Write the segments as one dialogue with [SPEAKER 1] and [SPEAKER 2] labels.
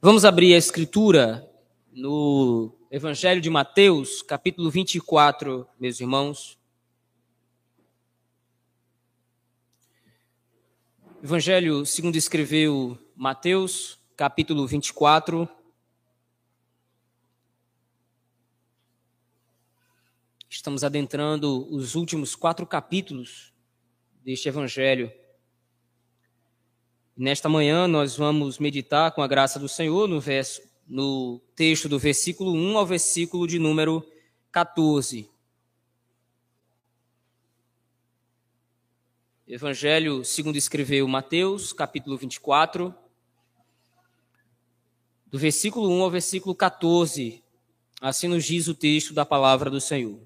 [SPEAKER 1] Vamos abrir a escritura no Evangelho de Mateus, capítulo 24, meus irmãos. Evangelho segundo escreveu Mateus, capítulo 24. Estamos adentrando os últimos quatro capítulos deste Evangelho. Nesta manhã nós vamos meditar com a graça do Senhor no, verso, no texto do versículo 1 ao versículo de número 14. Evangelho segundo escreveu Mateus, capítulo 24, do versículo 1 ao versículo 14. Assim nos diz o texto da palavra do Senhor.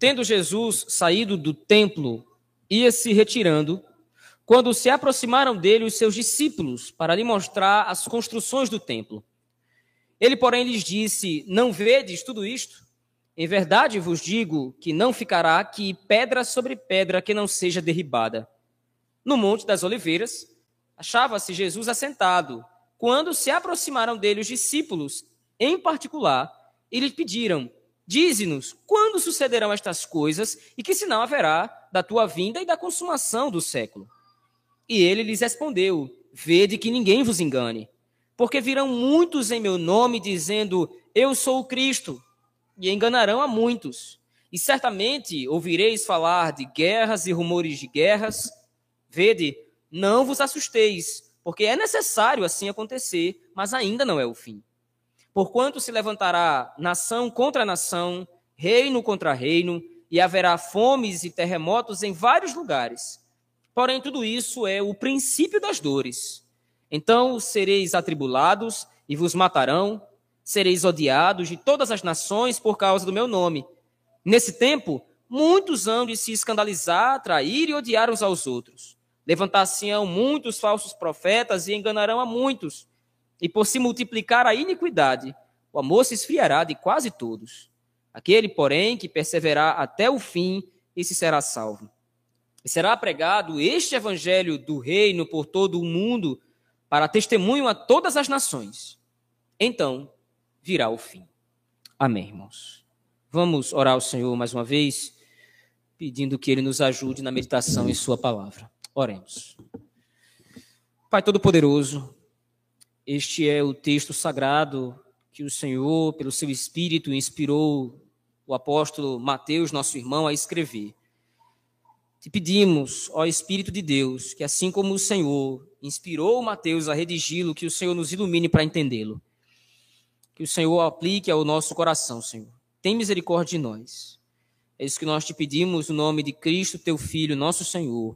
[SPEAKER 1] Tendo Jesus saído do templo, ia se retirando quando se aproximaram dele os seus discípulos para lhe mostrar as construções do templo. Ele, porém, lhes disse: Não vedes tudo isto? Em verdade vos digo que não ficará aqui pedra sobre pedra que não seja derribada. No Monte das Oliveiras, achava-se Jesus assentado, quando se aproximaram dele os discípulos, em particular, e lhe pediram: Dize-nos quando sucederão estas coisas e que sinal haverá da tua vinda e da consumação do século. E ele lhes respondeu: Vede que ninguém vos engane, porque virão muitos em meu nome dizendo: Eu sou o Cristo, e enganarão a muitos. E certamente ouvireis falar de guerras e rumores de guerras. Vede, não vos assusteis, porque é necessário assim acontecer, mas ainda não é o fim. Porquanto se levantará nação contra nação, reino contra reino, e haverá fomes e terremotos em vários lugares. Porém, tudo isso é o princípio das dores. Então sereis atribulados e vos matarão, sereis odiados de todas as nações por causa do meu nome. Nesse tempo, muitos hão de se escandalizar, trair e odiar uns aos outros. Levantar-se-ão muitos falsos profetas e enganarão a muitos. E por se multiplicar a iniquidade, o amor se esfriará de quase todos. Aquele, porém, que perseverar até o fim, esse será salvo. E será pregado este evangelho do reino por todo o mundo para testemunho a todas as nações. Então virá o fim. Amém, irmãos. Vamos orar ao Senhor mais uma vez, pedindo que Ele nos ajude na meditação em Sua palavra. Oremos. Pai Todo-Poderoso, este é o texto sagrado que o Senhor, pelo seu Espírito, inspirou o apóstolo Mateus, nosso irmão, a escrever. Te pedimos, ó Espírito de Deus, que assim como o Senhor inspirou Mateus a redigi-lo, que o Senhor nos ilumine para entendê-lo. Que o Senhor aplique ao nosso coração, Senhor. Tem misericórdia de nós. É isso que nós te pedimos no nome de Cristo, teu Filho, nosso Senhor.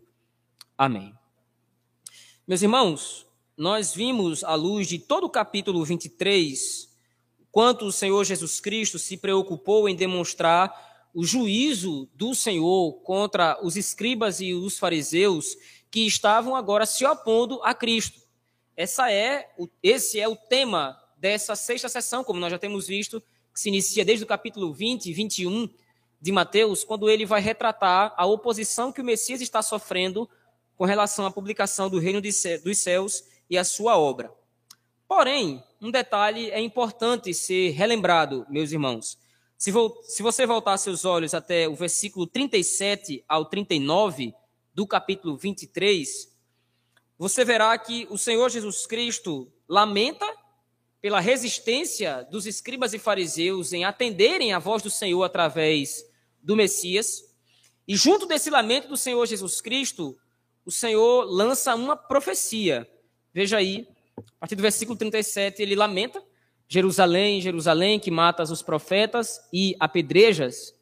[SPEAKER 1] Amém. Meus irmãos, nós vimos à luz de todo o capítulo 23 quanto o Senhor Jesus Cristo se preocupou em demonstrar o juízo do Senhor contra os escribas e os fariseus que estavam agora se opondo a Cristo. Essa é, esse é o tema dessa sexta sessão, como nós já temos visto, que se inicia desde o capítulo 20 e 21 de Mateus, quando ele vai retratar a oposição que o Messias está sofrendo com relação à publicação do reino dos céus e a sua obra. Porém, um detalhe é importante ser relembrado, meus irmãos. Se, se você voltar seus olhos até o versículo 37 ao 39 do capítulo 23, você verá que o Senhor Jesus Cristo lamenta pela resistência dos escribas e fariseus em atenderem a voz do Senhor através do Messias. E junto desse lamento do Senhor Jesus Cristo, o Senhor lança uma profecia. Veja aí, a partir do versículo 37, ele lamenta Jerusalém, Jerusalém, que matas os profetas e apedrejas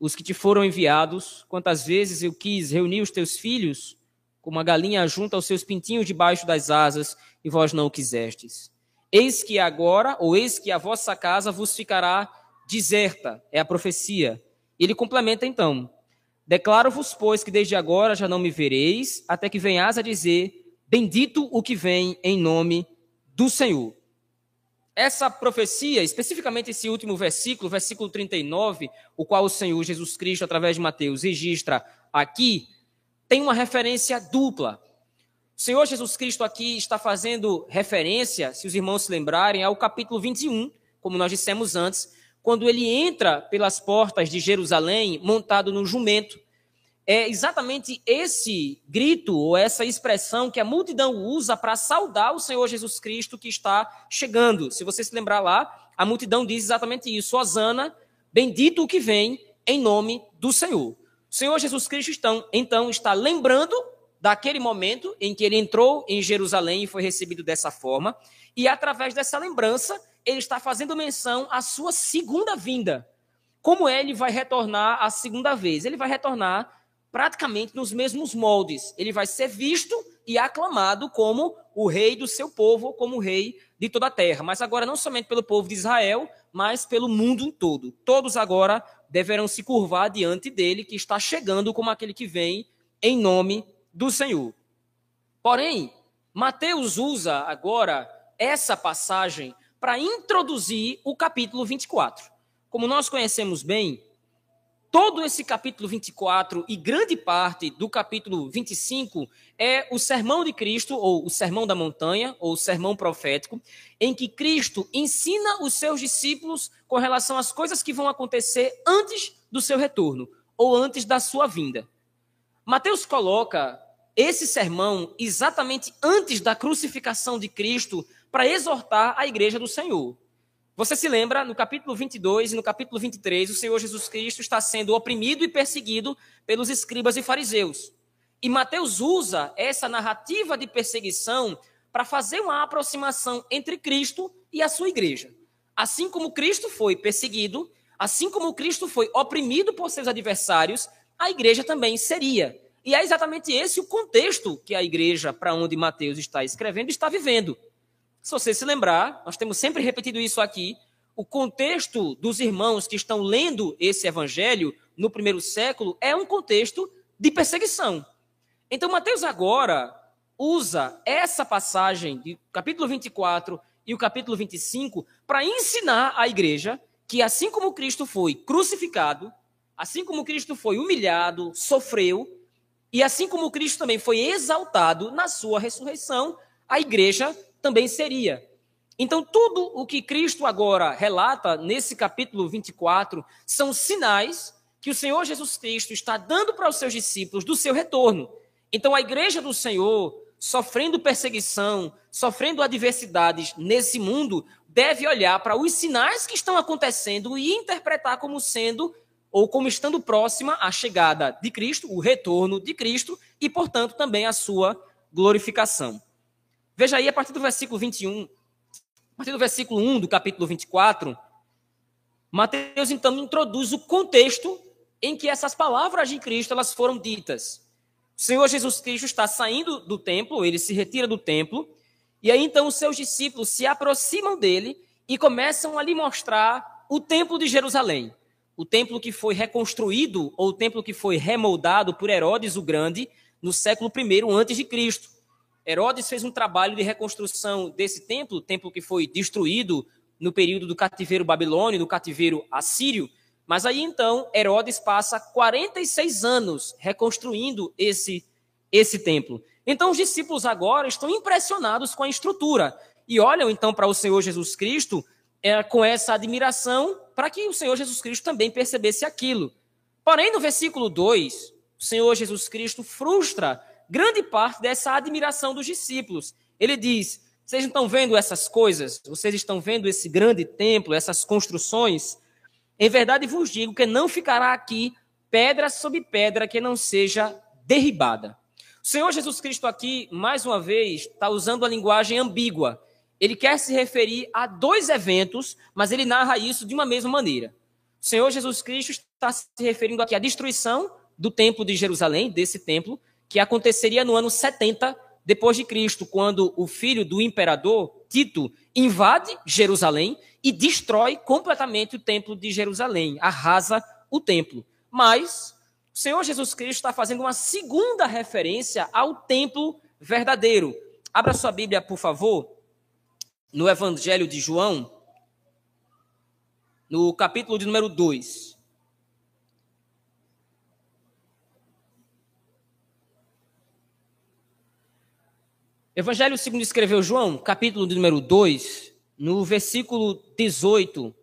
[SPEAKER 1] os que te foram enviados. Quantas vezes eu quis reunir os teus filhos, como a galinha junta os seus pintinhos debaixo das asas, e vós não o quisestes. Eis que agora, ou eis que a vossa casa vos ficará deserta, é a profecia. Ele complementa então: Declaro-vos, pois, que desde agora já não me vereis, até que venhas a dizer: Bendito o que vem em nome do Senhor. Essa profecia, especificamente esse último versículo, versículo 39, o qual o Senhor Jesus Cristo, através de Mateus, registra aqui, tem uma referência dupla. O Senhor Jesus Cristo aqui está fazendo referência, se os irmãos se lembrarem, ao capítulo 21, como nós dissemos antes, quando ele entra pelas portas de Jerusalém montado no jumento. É exatamente esse grito ou essa expressão que a multidão usa para saudar o Senhor Jesus Cristo que está chegando. Se você se lembrar lá, a multidão diz exatamente isso: Osana, bendito o que vem em nome do Senhor. O Senhor Jesus Cristo então, então está lembrando daquele momento em que ele entrou em Jerusalém e foi recebido dessa forma, e através dessa lembrança, ele está fazendo menção à sua segunda vinda. Como ele vai retornar a segunda vez? Ele vai retornar praticamente nos mesmos moldes. Ele vai ser visto e aclamado como o rei do seu povo, como o rei de toda a terra. Mas agora não somente pelo povo de Israel, mas pelo mundo todo. Todos agora deverão se curvar diante dele, que está chegando como aquele que vem em nome do Senhor. Porém, Mateus usa agora essa passagem para introduzir o capítulo 24. Como nós conhecemos bem, todo esse capítulo 24 e grande parte do capítulo 25 é o sermão de Cristo, ou o sermão da montanha, ou o sermão profético, em que Cristo ensina os seus discípulos com relação às coisas que vão acontecer antes do seu retorno, ou antes da sua vinda. Mateus coloca esse sermão exatamente antes da crucificação de Cristo para exortar a igreja do Senhor. Você se lembra, no capítulo 22 e no capítulo 23, o Senhor Jesus Cristo está sendo oprimido e perseguido pelos escribas e fariseus. E Mateus usa essa narrativa de perseguição para fazer uma aproximação entre Cristo e a sua igreja. Assim como Cristo foi perseguido, assim como Cristo foi oprimido por seus adversários, a igreja também seria. E é exatamente esse o contexto que a igreja para onde Mateus está escrevendo está vivendo. Se você se lembrar, nós temos sempre repetido isso aqui, o contexto dos irmãos que estão lendo esse evangelho no primeiro século é um contexto de perseguição. Então, Mateus agora usa essa passagem do capítulo 24 e o capítulo 25 para ensinar à igreja que, assim como Cristo foi crucificado, assim como Cristo foi humilhado, sofreu, e assim como Cristo também foi exaltado na sua ressurreição, a igreja também seria. Então, tudo o que Cristo agora relata nesse capítulo 24 são sinais que o Senhor Jesus Cristo está dando para os seus discípulos do seu retorno. Então, a igreja do Senhor, sofrendo perseguição, sofrendo adversidades nesse mundo, deve olhar para os sinais que estão acontecendo e interpretar como sendo ou como estando próxima à chegada de Cristo, o retorno de Cristo e, portanto, também a sua glorificação. Veja aí a partir do versículo 21, a partir do versículo 1 do capítulo 24, Mateus então introduz o contexto em que essas palavras de Cristo elas foram ditas. O Senhor Jesus Cristo está saindo do templo, ele se retira do templo, e aí então os seus discípulos se aproximam dele e começam a lhe mostrar o templo de Jerusalém. O templo que foi reconstruído, ou o templo que foi remoldado por Herodes o Grande no século I antes de Cristo. Herodes fez um trabalho de reconstrução desse templo, templo que foi destruído no período do cativeiro babilônio, do cativeiro assírio. Mas aí então Herodes passa 46 anos reconstruindo esse esse templo. Então os discípulos agora estão impressionados com a estrutura e olham então para o Senhor Jesus Cristo é, com essa admiração para que o Senhor Jesus Cristo também percebesse aquilo. Porém, no versículo 2, o Senhor Jesus Cristo frustra grande parte dessa admiração dos discípulos. Ele diz: Vocês estão vendo essas coisas? Vocês estão vendo esse grande templo, essas construções? Em verdade vos digo que não ficará aqui pedra sobre pedra que não seja derribada. O Senhor Jesus Cristo aqui, mais uma vez, está usando a linguagem ambígua. Ele quer se referir a dois eventos, mas ele narra isso de uma mesma maneira. O Senhor Jesus Cristo está se referindo aqui à destruição do templo de Jerusalém, desse templo, que aconteceria no ano 70 depois de Cristo, quando o filho do imperador Tito invade Jerusalém e destrói completamente o templo de Jerusalém, arrasa o templo. Mas o Senhor Jesus Cristo está fazendo uma segunda referência ao templo verdadeiro. Abra sua Bíblia, por favor, no Evangelho de João, no capítulo de número 2. Evangelho segundo escreveu João, capítulo número 2, no versículo 18.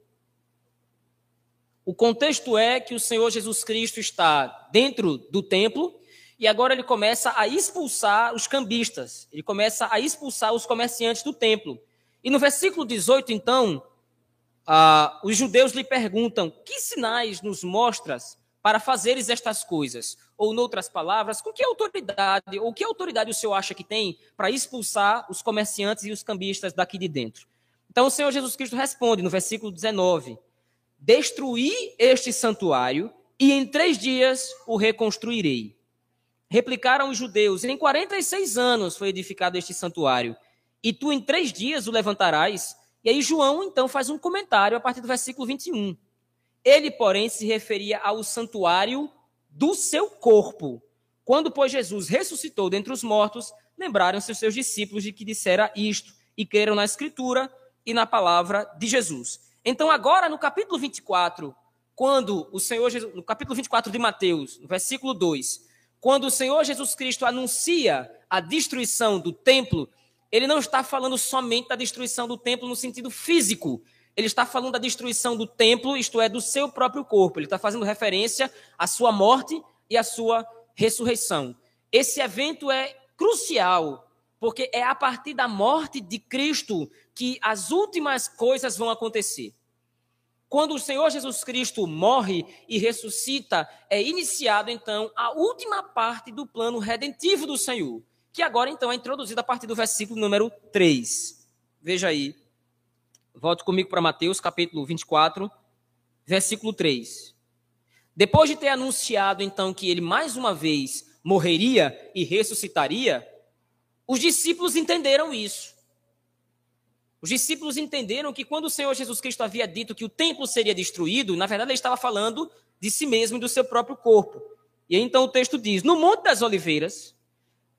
[SPEAKER 1] O contexto é que o Senhor Jesus Cristo está dentro do templo e agora ele começa a expulsar os cambistas, ele começa a expulsar os comerciantes do templo. E no versículo 18, então, ah, os judeus lhe perguntam: Que sinais nos mostras para fazeres estas coisas? Ou, noutras palavras, com que autoridade, ou que autoridade o senhor acha que tem para expulsar os comerciantes e os cambistas daqui de dentro? Então, o Senhor Jesus Cristo responde no versículo 19: Destruí este santuário e em três dias o reconstruirei. Replicaram os judeus: Em 46 anos foi edificado este santuário, e tu em três dias o levantarás. E aí João então faz um comentário a partir do versículo 21. Ele, porém, se referia ao santuário do seu corpo. Quando, pois, Jesus ressuscitou dentre os mortos, lembraram-se os seus discípulos de que dissera isto e creram na Escritura e na palavra de Jesus. Então, agora, no capítulo 24, quando o Senhor Jesus, no capítulo 24 de Mateus, no versículo 2, quando o Senhor Jesus Cristo anuncia a destruição do templo, ele não está falando somente da destruição do templo no sentido físico. Ele está falando da destruição do templo, isto é, do seu próprio corpo. Ele está fazendo referência à sua morte e à sua ressurreição. Esse evento é crucial, porque é a partir da morte de Cristo que as últimas coisas vão acontecer. Quando o Senhor Jesus Cristo morre e ressuscita, é iniciado então a última parte do plano redentivo do Senhor que agora então é introduzida a partir do versículo número 3. Veja aí. Volte comigo para Mateus, capítulo 24, versículo 3. Depois de ter anunciado então que ele mais uma vez morreria e ressuscitaria, os discípulos entenderam isso. Os discípulos entenderam que quando o Senhor Jesus Cristo havia dito que o templo seria destruído, na verdade ele estava falando de si mesmo e do seu próprio corpo. E aí, então o texto diz: No Monte das Oliveiras,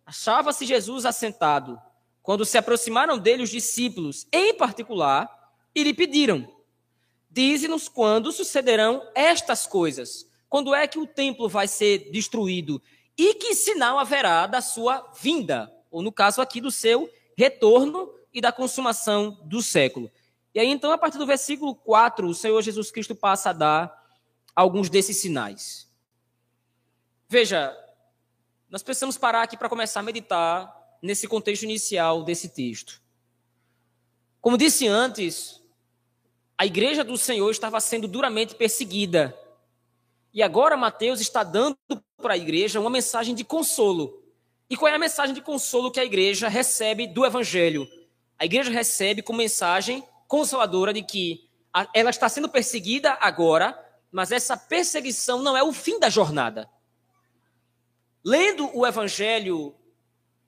[SPEAKER 1] Achava-se Jesus assentado quando se aproximaram dele os discípulos, em particular, e lhe pediram: Dize-nos quando sucederão estas coisas. Quando é que o templo vai ser destruído? E que sinal haverá da sua vinda? Ou, no caso aqui, do seu retorno e da consumação do século. E aí, então, a partir do versículo 4, o Senhor Jesus Cristo passa a dar alguns desses sinais. Veja, nós precisamos parar aqui para começar a meditar nesse contexto inicial desse texto. Como disse antes, a igreja do Senhor estava sendo duramente perseguida. E agora Mateus está dando para a igreja uma mensagem de consolo. E qual é a mensagem de consolo que a igreja recebe do evangelho? A igreja recebe como mensagem consoladora de que ela está sendo perseguida agora, mas essa perseguição não é o fim da jornada. Lendo o Evangelho,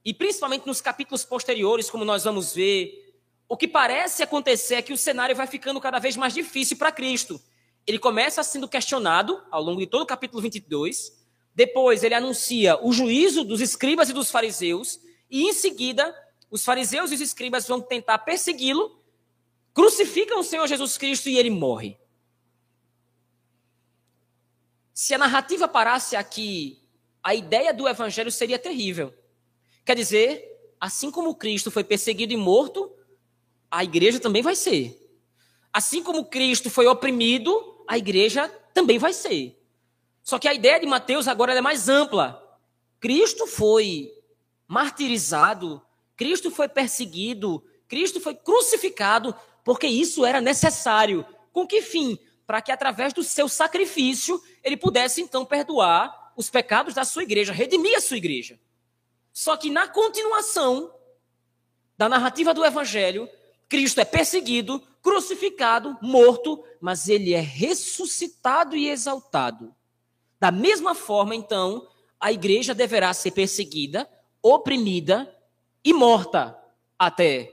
[SPEAKER 1] e principalmente nos capítulos posteriores, como nós vamos ver, o que parece acontecer é que o cenário vai ficando cada vez mais difícil para Cristo. Ele começa sendo questionado ao longo de todo o capítulo 22, depois ele anuncia o juízo dos escribas e dos fariseus, e em seguida, os fariseus e os escribas vão tentar persegui-lo, crucificam o Senhor Jesus Cristo e ele morre. Se a narrativa parasse aqui a ideia do evangelho seria terrível. Quer dizer, assim como Cristo foi perseguido e morto, a igreja também vai ser. Assim como Cristo foi oprimido, a igreja também vai ser. Só que a ideia de Mateus agora é mais ampla. Cristo foi martirizado, Cristo foi perseguido, Cristo foi crucificado, porque isso era necessário. Com que fim? Para que através do seu sacrifício ele pudesse então perdoar os pecados da sua igreja, redimir a sua igreja. Só que na continuação da narrativa do evangelho, Cristo é perseguido, crucificado, morto, mas ele é ressuscitado e exaltado. Da mesma forma, então, a igreja deverá ser perseguida, oprimida e morta até.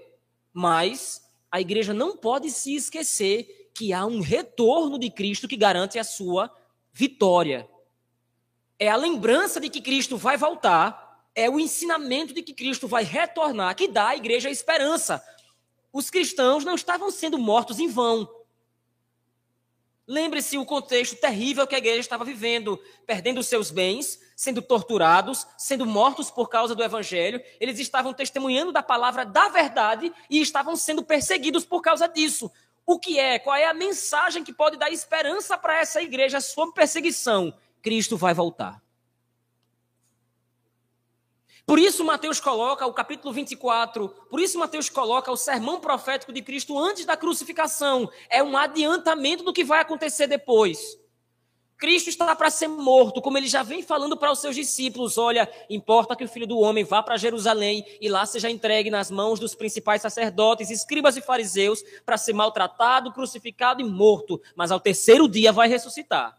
[SPEAKER 1] Mas a igreja não pode se esquecer que há um retorno de Cristo que garante a sua vitória é a lembrança de que Cristo vai voltar, é o ensinamento de que Cristo vai retornar, que dá à igreja a esperança. Os cristãos não estavam sendo mortos em vão. Lembre-se o contexto terrível que a igreja estava vivendo, perdendo seus bens, sendo torturados, sendo mortos por causa do evangelho. Eles estavam testemunhando da palavra da verdade e estavam sendo perseguidos por causa disso. O que é? Qual é a mensagem que pode dar esperança para essa igreja sob perseguição? Cristo vai voltar. Por isso Mateus coloca o capítulo 24, por isso Mateus coloca o sermão profético de Cristo antes da crucificação. É um adiantamento do que vai acontecer depois. Cristo está para ser morto, como ele já vem falando para os seus discípulos: olha, importa que o filho do homem vá para Jerusalém e lá seja entregue nas mãos dos principais sacerdotes, escribas e fariseus, para ser maltratado, crucificado e morto, mas ao terceiro dia vai ressuscitar.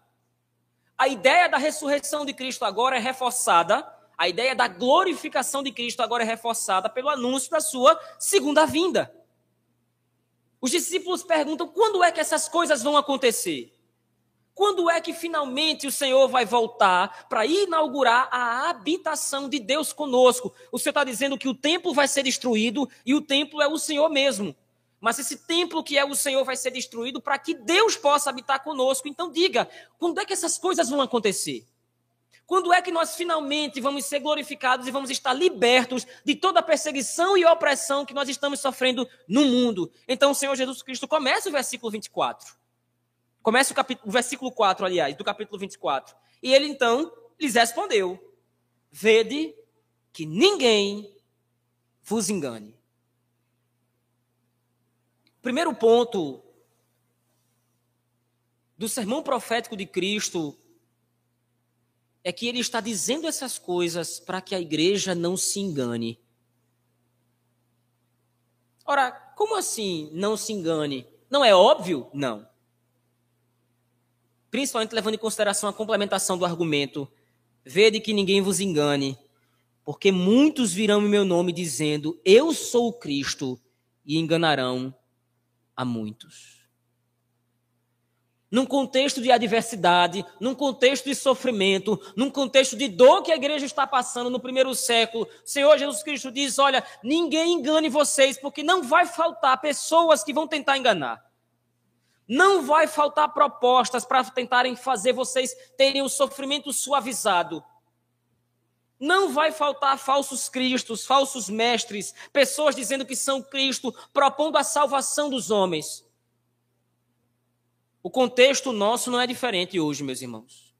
[SPEAKER 1] A ideia da ressurreição de Cristo agora é reforçada a ideia da glorificação de Cristo agora é reforçada pelo anúncio da sua segunda vinda. Os discípulos perguntam: quando é que essas coisas vão acontecer? Quando é que finalmente o Senhor vai voltar para inaugurar a habitação de Deus conosco? O Senhor está dizendo que o templo vai ser destruído e o templo é o Senhor mesmo. Mas esse templo que é o Senhor vai ser destruído para que Deus possa habitar conosco. Então diga, quando é que essas coisas vão acontecer? Quando é que nós finalmente vamos ser glorificados e vamos estar libertos de toda a perseguição e opressão que nós estamos sofrendo no mundo? Então o Senhor Jesus Cristo começa o versículo 24. Começa o, capítulo, o versículo 4, aliás, do capítulo 24. E ele então lhes respondeu: Vede que ninguém vos engane. Primeiro ponto do sermão profético de Cristo é que ele está dizendo essas coisas para que a igreja não se engane. Ora, como assim não se engane? Não é óbvio? Não. Principalmente levando em consideração a complementação do argumento. Vede que ninguém vos engane, porque muitos virão em meu nome dizendo: Eu sou o Cristo, e enganarão a muitos num contexto de adversidade, num contexto de sofrimento, num contexto de dor que a igreja está passando no primeiro século, o Senhor Jesus Cristo diz: Olha, ninguém engane vocês, porque não vai faltar pessoas que vão tentar enganar. Não vai faltar propostas para tentarem fazer vocês terem o sofrimento suavizado. Não vai faltar falsos cristos, falsos mestres, pessoas dizendo que são Cristo, propondo a salvação dos homens. O contexto nosso não é diferente hoje, meus irmãos.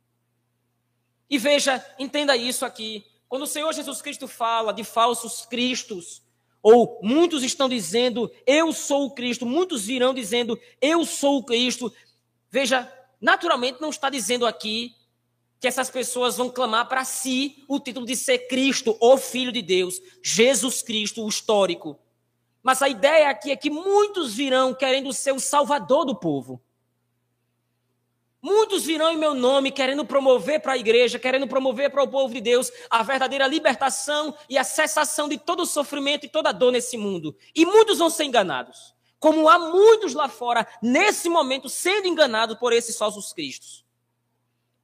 [SPEAKER 1] E veja, entenda isso aqui. Quando o Senhor Jesus Cristo fala de falsos cristos, ou muitos estão dizendo, eu sou o Cristo, muitos virão dizendo, eu sou o Cristo. Veja, naturalmente não está dizendo aqui que essas pessoas vão clamar para si o título de ser Cristo, o Filho de Deus, Jesus Cristo, o histórico. Mas a ideia aqui é que muitos virão querendo ser o salvador do povo. Muitos virão em meu nome querendo promover para a igreja, querendo promover para o povo de Deus a verdadeira libertação e a cessação de todo o sofrimento e toda a dor nesse mundo. E muitos vão ser enganados. Como há muitos lá fora, nesse momento, sendo enganados por esses falsos cristos.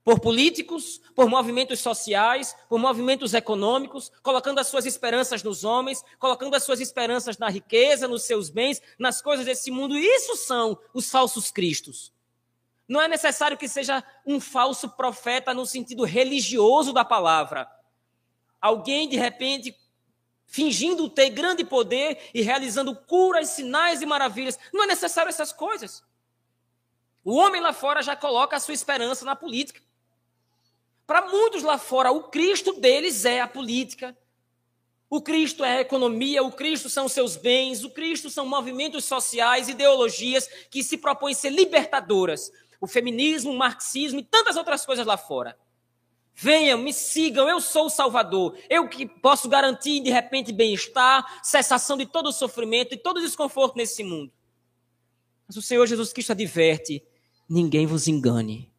[SPEAKER 1] Por políticos, por movimentos sociais, por movimentos econômicos, colocando as suas esperanças nos homens, colocando as suas esperanças na riqueza, nos seus bens, nas coisas desse mundo. Isso são os falsos cristos. Não é necessário que seja um falso profeta no sentido religioso da palavra. Alguém, de repente, fingindo ter grande poder e realizando curas, sinais e maravilhas. Não é necessário essas coisas. O homem lá fora já coloca a sua esperança na política. Para muitos lá fora, o Cristo deles é a política. O Cristo é a economia, o Cristo são seus bens, o Cristo são movimentos sociais, ideologias que se propõem ser libertadoras o feminismo, o marxismo e tantas outras coisas lá fora. Venham, me sigam, eu sou o Salvador. Eu que posso garantir, de repente, bem-estar, cessação de todo o sofrimento e todo o desconforto nesse mundo. Mas o Senhor Jesus Cristo adverte: ninguém vos engane.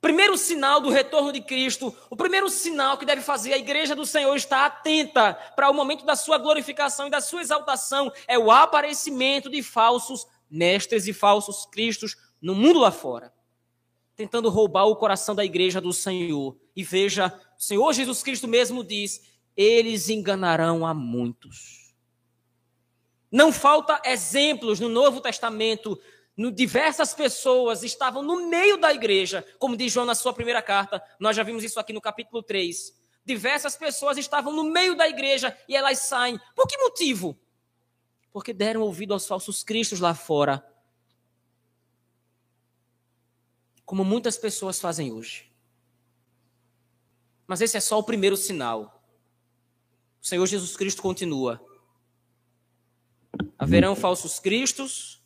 [SPEAKER 1] Primeiro sinal do retorno de Cristo, o primeiro sinal que deve fazer a igreja do Senhor estar atenta para o momento da sua glorificação e da sua exaltação é o aparecimento de falsos mestres e falsos cristos no mundo lá fora, tentando roubar o coração da igreja do Senhor. E veja, o Senhor Jesus Cristo mesmo diz: eles enganarão a muitos. Não falta exemplos no Novo Testamento diversas pessoas estavam no meio da igreja, como diz João na sua primeira carta, nós já vimos isso aqui no capítulo 3. Diversas pessoas estavam no meio da igreja e elas saem. Por que motivo? Porque deram ouvido aos falsos cristos lá fora. Como muitas pessoas fazem hoje. Mas esse é só o primeiro sinal. O Senhor Jesus Cristo continua. Haverão falsos cristos,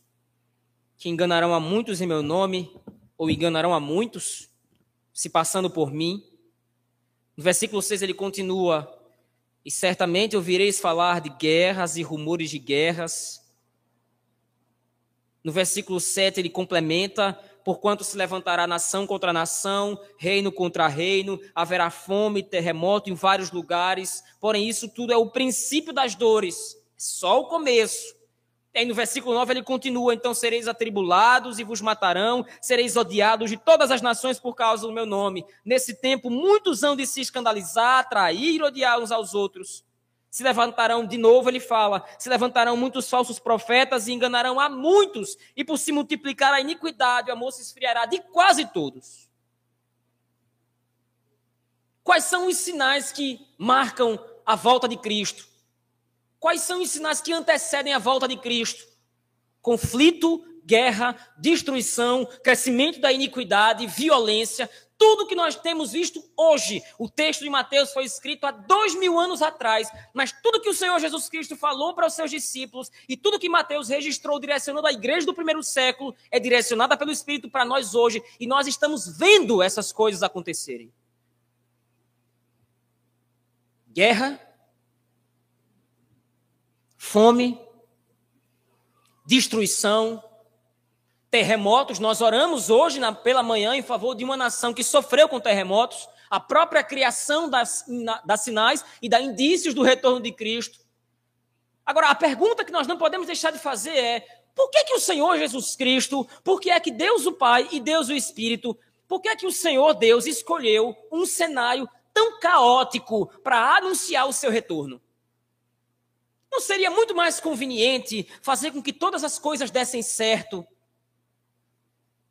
[SPEAKER 1] que enganarão a muitos em meu nome, ou enganarão a muitos, se passando por mim. No versículo 6 ele continua: E certamente ouvireis falar de guerras e rumores de guerras. No versículo 7 ele complementa: Porquanto se levantará nação contra nação, reino contra reino, haverá fome e terremoto em vários lugares. Porém, isso tudo é o princípio das dores, só o começo. Aí no versículo 9 ele continua: Então sereis atribulados e vos matarão, sereis odiados de todas as nações por causa do meu nome. Nesse tempo, muitos hão de se escandalizar, trair, odiar uns aos outros. Se levantarão, de novo ele fala, se levantarão muitos falsos profetas e enganarão a muitos, e por se multiplicar a iniquidade, o amor se esfriará de quase todos. Quais são os sinais que marcam a volta de Cristo? Quais são os sinais que antecedem a volta de Cristo? Conflito, guerra, destruição, crescimento da iniquidade, violência, tudo que nós temos visto hoje. O texto de Mateus foi escrito há dois mil anos atrás, mas tudo que o Senhor Jesus Cristo falou para os seus discípulos e tudo que Mateus registrou direcionando a igreja do primeiro século é direcionada pelo Espírito para nós hoje e nós estamos vendo essas coisas acontecerem. Guerra, fome, destruição, terremotos. Nós oramos hoje na, pela manhã em favor de uma nação que sofreu com terremotos, a própria criação das, das sinais e da indícios do retorno de Cristo. Agora, a pergunta que nós não podemos deixar de fazer é: por que, que o Senhor Jesus Cristo, por que é que Deus o Pai e Deus o Espírito, por que é que o Senhor Deus escolheu um cenário tão caótico para anunciar o seu retorno? Não seria muito mais conveniente fazer com que todas as coisas dessem certo?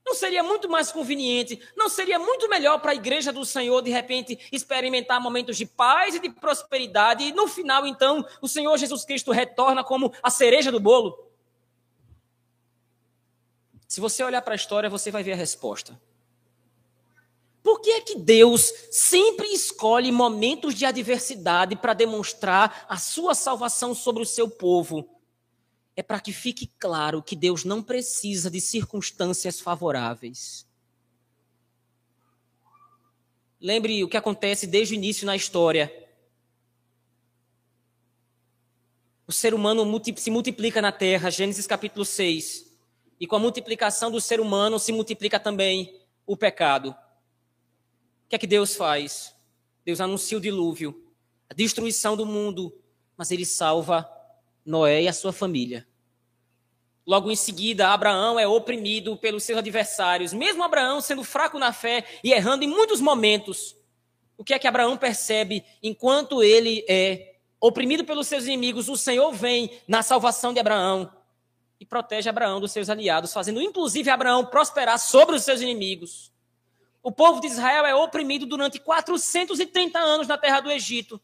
[SPEAKER 1] Não seria muito mais conveniente, não seria muito melhor para a igreja do Senhor, de repente, experimentar momentos de paz e de prosperidade, e no final, então, o Senhor Jesus Cristo retorna como a cereja do bolo? Se você olhar para a história, você vai ver a resposta. Por que é que Deus sempre escolhe momentos de adversidade para demonstrar a sua salvação sobre o seu povo? É para que fique claro que Deus não precisa de circunstâncias favoráveis. Lembre o que acontece desde o início na história. O ser humano se multiplica na terra, Gênesis capítulo 6. E com a multiplicação do ser humano se multiplica também o pecado que é que Deus faz? Deus anuncia o dilúvio, a destruição do mundo, mas ele salva Noé e a sua família. Logo em seguida, Abraão é oprimido pelos seus adversários, mesmo Abraão sendo fraco na fé e errando em muitos momentos. O que é que Abraão percebe enquanto ele é oprimido pelos seus inimigos? O Senhor vem na salvação de Abraão e protege Abraão dos seus aliados, fazendo inclusive Abraão prosperar sobre os seus inimigos. O povo de Israel é oprimido durante 430 anos na terra do Egito.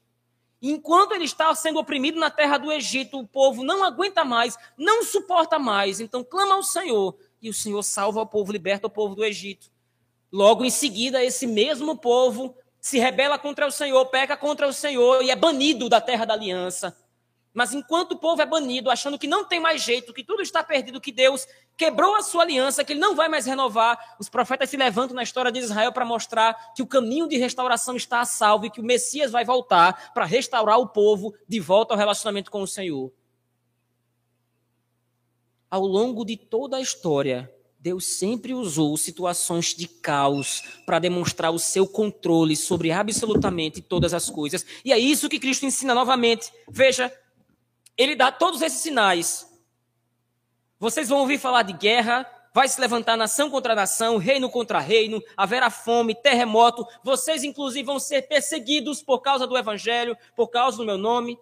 [SPEAKER 1] Enquanto ele está sendo oprimido na terra do Egito, o povo não aguenta mais, não suporta mais, então clama ao Senhor, e o Senhor salva o povo, liberta o povo do Egito. Logo em seguida, esse mesmo povo se rebela contra o Senhor, peca contra o Senhor e é banido da terra da aliança. Mas enquanto o povo é banido, achando que não tem mais jeito, que tudo está perdido, que Deus quebrou a sua aliança, que ele não vai mais renovar, os profetas se levantam na história de Israel para mostrar que o caminho de restauração está a salvo e que o Messias vai voltar para restaurar o povo de volta ao relacionamento com o Senhor. Ao longo de toda a história, Deus sempre usou situações de caos para demonstrar o seu controle sobre absolutamente todas as coisas. E é isso que Cristo ensina novamente. Veja, ele dá todos esses sinais. Vocês vão ouvir falar de guerra, vai se levantar nação contra nação, reino contra reino, haverá fome, terremoto, vocês inclusive vão ser perseguidos por causa do evangelho, por causa do meu nome.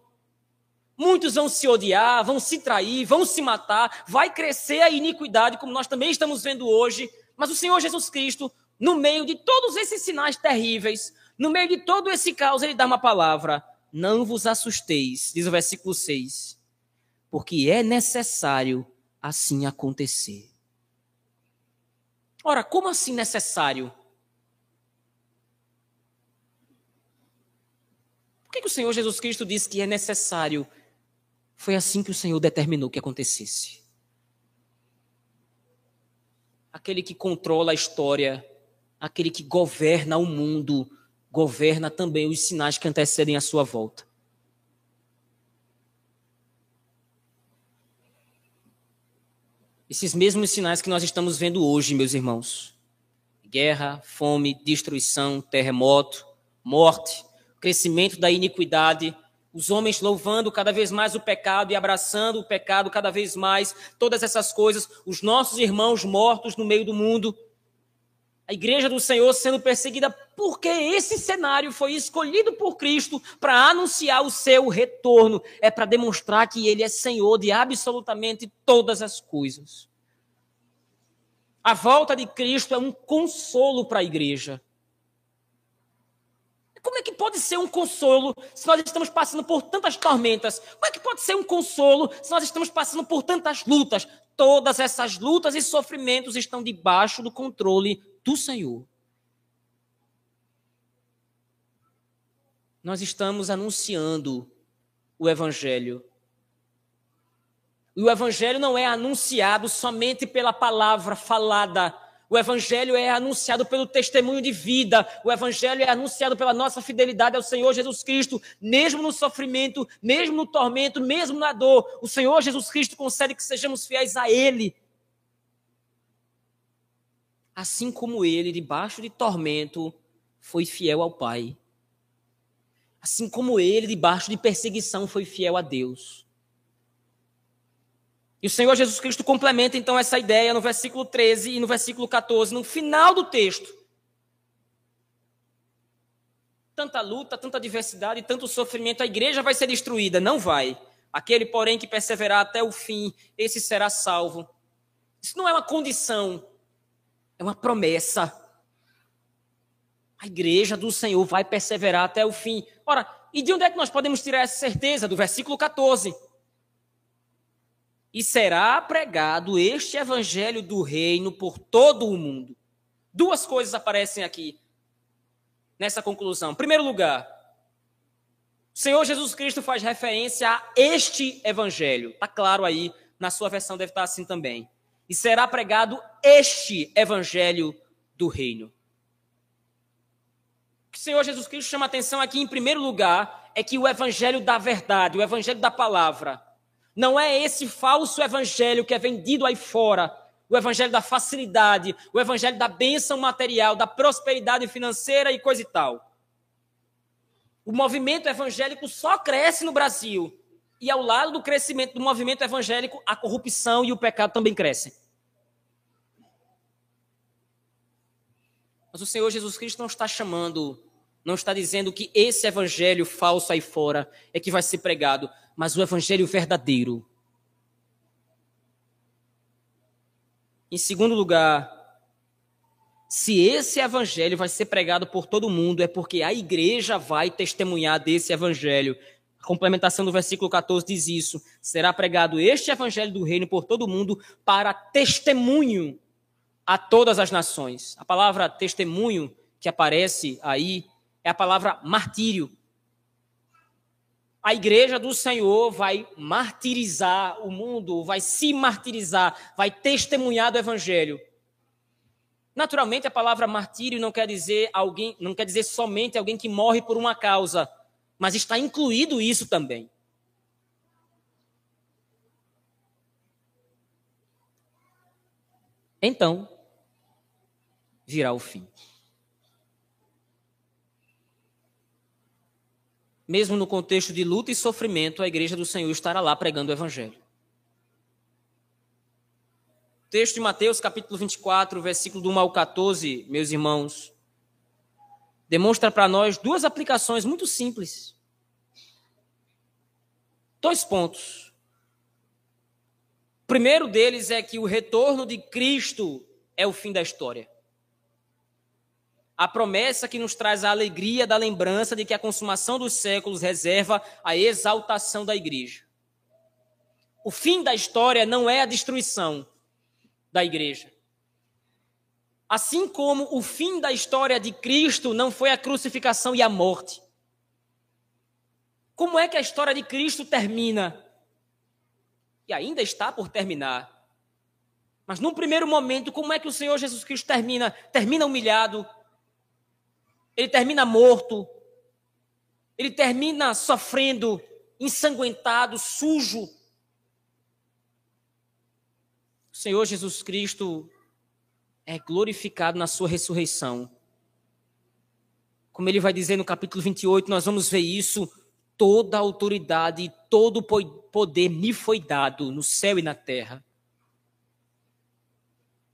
[SPEAKER 1] Muitos vão se odiar, vão se trair, vão se matar, vai crescer a iniquidade, como nós também estamos vendo hoje. Mas o Senhor Jesus Cristo, no meio de todos esses sinais terríveis, no meio de todo esse caos, ele dá uma palavra: Não vos assusteis, diz o versículo 6, porque é necessário assim acontecer. Ora, como assim necessário? Por que, que o Senhor Jesus Cristo disse que é necessário? Foi assim que o Senhor determinou que acontecesse. Aquele que controla a história, aquele que governa o mundo, governa também os sinais que antecedem a sua volta. Esses mesmos sinais que nós estamos vendo hoje, meus irmãos: guerra, fome, destruição, terremoto, morte, crescimento da iniquidade, os homens louvando cada vez mais o pecado e abraçando o pecado cada vez mais, todas essas coisas, os nossos irmãos mortos no meio do mundo, a igreja do Senhor sendo perseguida, porque esse cenário foi escolhido por Cristo para anunciar o seu retorno. É para demonstrar que ele é Senhor de absolutamente todas as coisas. A volta de Cristo é um consolo para a igreja. Como é que pode ser um consolo se nós estamos passando por tantas tormentas? Como é que pode ser um consolo se nós estamos passando por tantas lutas? Todas essas lutas e sofrimentos estão debaixo do controle do Senhor. Nós estamos anunciando o Evangelho. E o Evangelho não é anunciado somente pela palavra falada. O Evangelho é anunciado pelo testemunho de vida. O Evangelho é anunciado pela nossa fidelidade ao Senhor Jesus Cristo, mesmo no sofrimento, mesmo no tormento, mesmo na dor. O Senhor Jesus Cristo concede que sejamos fiéis a Ele assim como ele, debaixo de tormento, foi fiel ao Pai. Assim como ele, debaixo de perseguição, foi fiel a Deus. E o Senhor Jesus Cristo complementa então essa ideia no versículo 13 e no versículo 14, no final do texto. Tanta luta, tanta diversidade, tanto sofrimento, a igreja vai ser destruída. Não vai. Aquele, porém, que perseverar até o fim, esse será salvo. Isso não é uma condição é uma promessa. A igreja do Senhor vai perseverar até o fim. Ora, e de onde é que nós podemos tirar essa certeza? Do versículo 14. E será pregado este evangelho do reino por todo o mundo. Duas coisas aparecem aqui nessa conclusão. Em primeiro lugar, o Senhor Jesus Cristo faz referência a este evangelho. Está claro aí, na sua versão deve estar assim também e será pregado este evangelho do reino. O que o Senhor Jesus Cristo chama atenção aqui, em primeiro lugar, é que o evangelho da verdade, o evangelho da palavra, não é esse falso evangelho que é vendido aí fora, o evangelho da facilidade, o evangelho da bênção material, da prosperidade financeira e coisa e tal. O movimento evangélico só cresce no Brasil e ao lado do crescimento do movimento evangélico, a corrupção e o pecado também crescem. Mas o Senhor Jesus Cristo não está chamando, não está dizendo que esse evangelho falso aí fora é que vai ser pregado, mas o evangelho verdadeiro. Em segundo lugar, se esse evangelho vai ser pregado por todo mundo, é porque a igreja vai testemunhar desse evangelho complementação do versículo 14 diz isso: será pregado este evangelho do reino por todo mundo para testemunho a todas as nações. A palavra testemunho que aparece aí é a palavra martírio. A igreja do Senhor vai martirizar o mundo, vai se martirizar, vai testemunhar do evangelho. Naturalmente, a palavra martírio não quer dizer alguém, não quer dizer somente alguém que morre por uma causa, mas está incluído isso também. Então, virá o fim. Mesmo no contexto de luta e sofrimento, a igreja do Senhor estará lá pregando o evangelho. Texto de Mateus, capítulo 24, versículo do 1 ao 14, meus irmãos, demonstra para nós duas aplicações muito simples. Dois pontos. O primeiro deles é que o retorno de Cristo é o fim da história. A promessa que nos traz a alegria da lembrança de que a consumação dos séculos reserva a exaltação da igreja. O fim da história não é a destruição da igreja. Assim como o fim da história de Cristo não foi a crucificação e a morte. Como é que a história de Cristo termina? E ainda está por terminar. Mas num primeiro momento, como é que o Senhor Jesus Cristo termina? Termina humilhado, ele termina morto, ele termina sofrendo, ensanguentado, sujo. O Senhor Jesus Cristo é glorificado na sua ressurreição. Como ele vai dizer no capítulo 28, nós vamos ver isso. Toda autoridade e todo poder me foi dado no céu e na terra.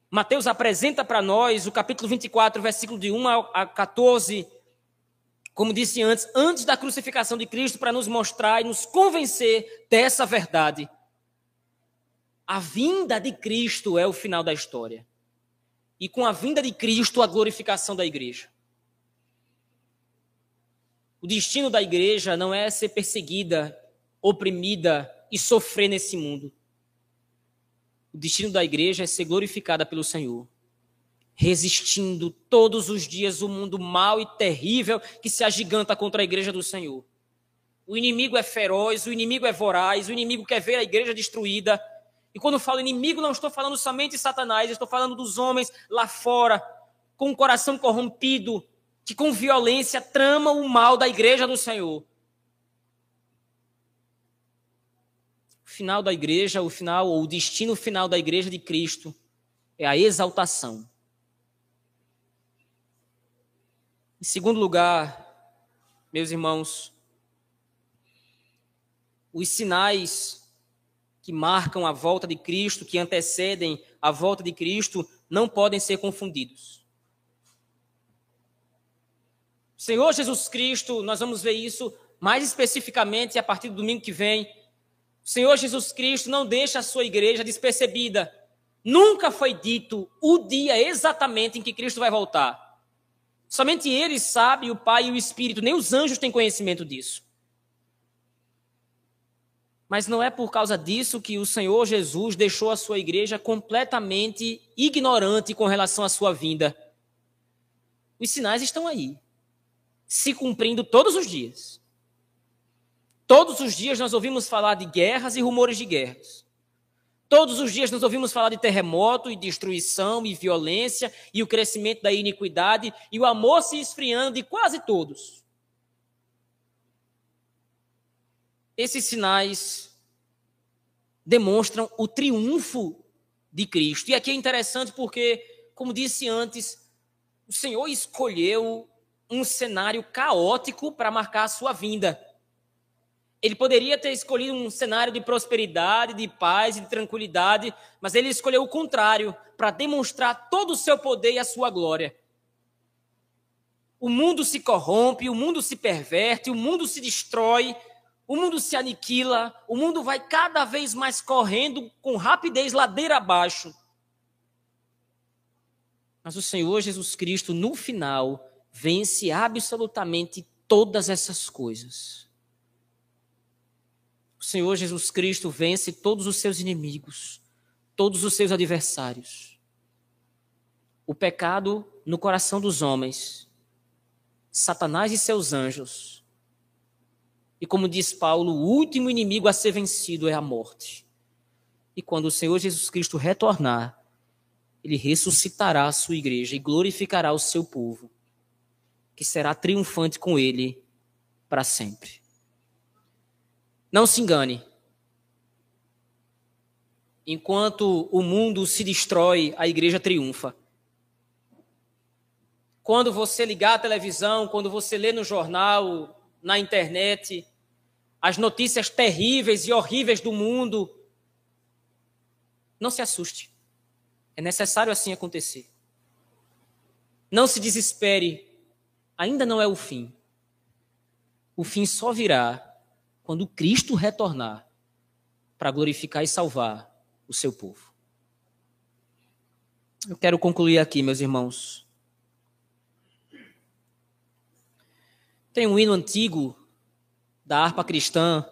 [SPEAKER 1] Mateus apresenta para nós o capítulo 24, versículo de 1 a 14, como disse antes, antes da crucificação de Cristo, para nos mostrar e nos convencer dessa verdade. A vinda de Cristo é o final da história. E com a vinda de Cristo, a glorificação da igreja. O destino da igreja não é ser perseguida, oprimida e sofrer nesse mundo. O destino da igreja é ser glorificada pelo Senhor, resistindo todos os dias o mundo mau e terrível que se agiganta contra a igreja do Senhor. O inimigo é feroz, o inimigo é voraz, o inimigo quer ver a igreja destruída. E quando falo inimigo, não estou falando somente de Satanás, estou falando dos homens lá fora, com o coração corrompido, que com violência trama o mal da igreja do Senhor. final da igreja, o final ou o destino final da igreja de Cristo é a exaltação. Em segundo lugar, meus irmãos, os sinais que marcam a volta de Cristo, que antecedem a volta de Cristo, não podem ser confundidos. Senhor Jesus Cristo, nós vamos ver isso mais especificamente a partir do domingo que vem o Senhor Jesus Cristo não deixa a sua igreja despercebida. Nunca foi dito o dia exatamente em que Cristo vai voltar. Somente ele sabe, o Pai e o Espírito, nem os anjos têm conhecimento disso. Mas não é por causa disso que o Senhor Jesus deixou a sua igreja completamente ignorante com relação à sua vinda. Os sinais estão aí, se cumprindo todos os dias. Todos os dias nós ouvimos falar de guerras e rumores de guerras. Todos os dias nós ouvimos falar de terremoto e destruição e violência e o crescimento da iniquidade e o amor se esfriando de quase todos. Esses sinais demonstram o triunfo de Cristo. E aqui é interessante porque, como disse antes, o Senhor escolheu um cenário caótico para marcar a sua vinda. Ele poderia ter escolhido um cenário de prosperidade, de paz e de tranquilidade, mas ele escolheu o contrário, para demonstrar todo o seu poder e a sua glória. O mundo se corrompe, o mundo se perverte, o mundo se destrói, o mundo se aniquila, o mundo vai cada vez mais correndo com rapidez ladeira abaixo. Mas o Senhor Jesus Cristo, no final, vence absolutamente todas essas coisas. O Senhor Jesus Cristo vence todos os seus inimigos, todos os seus adversários. O pecado no coração dos homens, Satanás e seus anjos. E como diz Paulo, o último inimigo a ser vencido é a morte. E quando o Senhor Jesus Cristo retornar, ele ressuscitará a sua igreja e glorificará o seu povo, que será triunfante com ele para sempre. Não se engane. Enquanto o mundo se destrói, a igreja triunfa. Quando você ligar a televisão, quando você lê no jornal, na internet, as notícias terríveis e horríveis do mundo, não se assuste. É necessário assim acontecer. Não se desespere. Ainda não é o fim. O fim só virá quando Cristo retornar para glorificar e salvar o seu povo. Eu quero concluir aqui, meus irmãos. Tem um hino antigo da harpa cristã.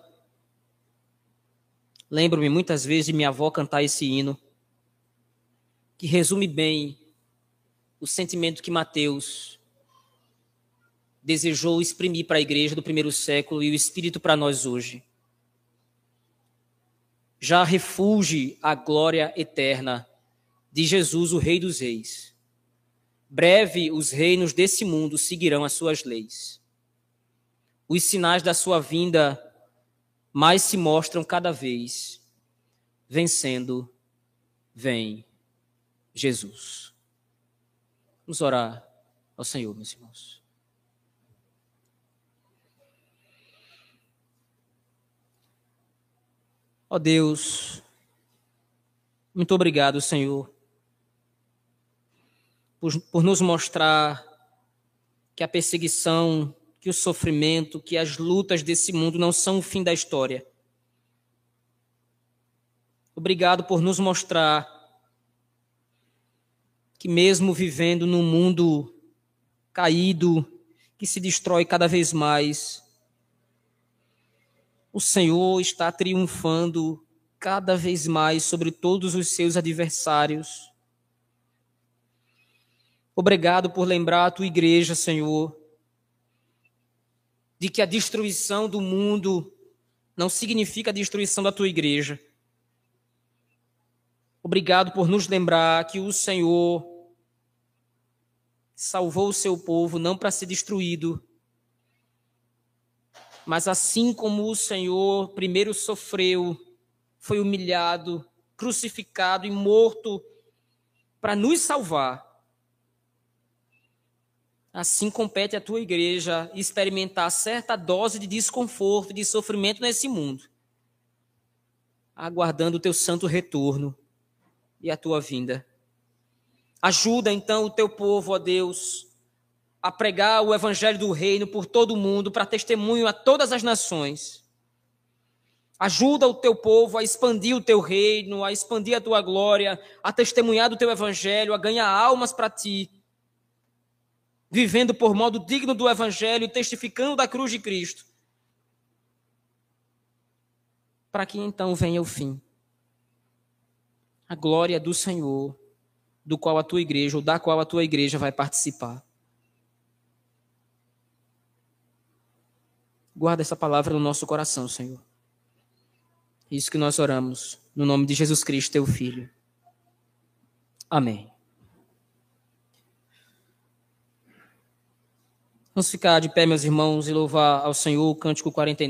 [SPEAKER 1] Lembro-me muitas vezes de minha avó cantar esse hino, que resume bem o sentimento que Mateus desejou exprimir para a igreja do primeiro século e o Espírito para nós hoje. Já refugie a glória eterna de Jesus, o Rei dos Reis. Breve os reinos desse mundo seguirão as suas leis. Os sinais da sua vinda mais se mostram cada vez, vencendo, vem Jesus. Vamos orar ao Senhor, meus irmãos. Ó oh Deus, muito obrigado, Senhor, por, por nos mostrar que a perseguição, que o sofrimento, que as lutas desse mundo não são o fim da história. Obrigado por nos mostrar que, mesmo vivendo num mundo caído, que se destrói cada vez mais, o Senhor está triunfando cada vez mais sobre todos os seus adversários. Obrigado por lembrar a tua igreja, Senhor, de que a destruição do mundo não significa a destruição da tua igreja. Obrigado por nos lembrar que o Senhor salvou o seu povo não para ser destruído, mas assim como o Senhor primeiro sofreu, foi humilhado, crucificado e morto para nos salvar, assim compete à tua igreja experimentar certa dose de desconforto, de sofrimento nesse mundo, aguardando o teu santo retorno e a tua vinda. Ajuda então o teu povo, ó Deus, a pregar o evangelho do reino por todo o mundo, para testemunho a todas as nações. Ajuda o teu povo a expandir o teu reino, a expandir a tua glória, a testemunhar do teu evangelho, a ganhar almas para ti, vivendo por modo digno do evangelho, testificando da cruz de Cristo. Para que então venha o fim. A glória do Senhor, do qual a tua igreja, ou da qual a tua igreja vai participar. Guarda essa palavra no nosso coração, Senhor. Isso que nós oramos, no nome de Jesus Cristo, teu Filho. Amém. Vamos ficar de pé, meus irmãos, e louvar ao Senhor o cântico 49.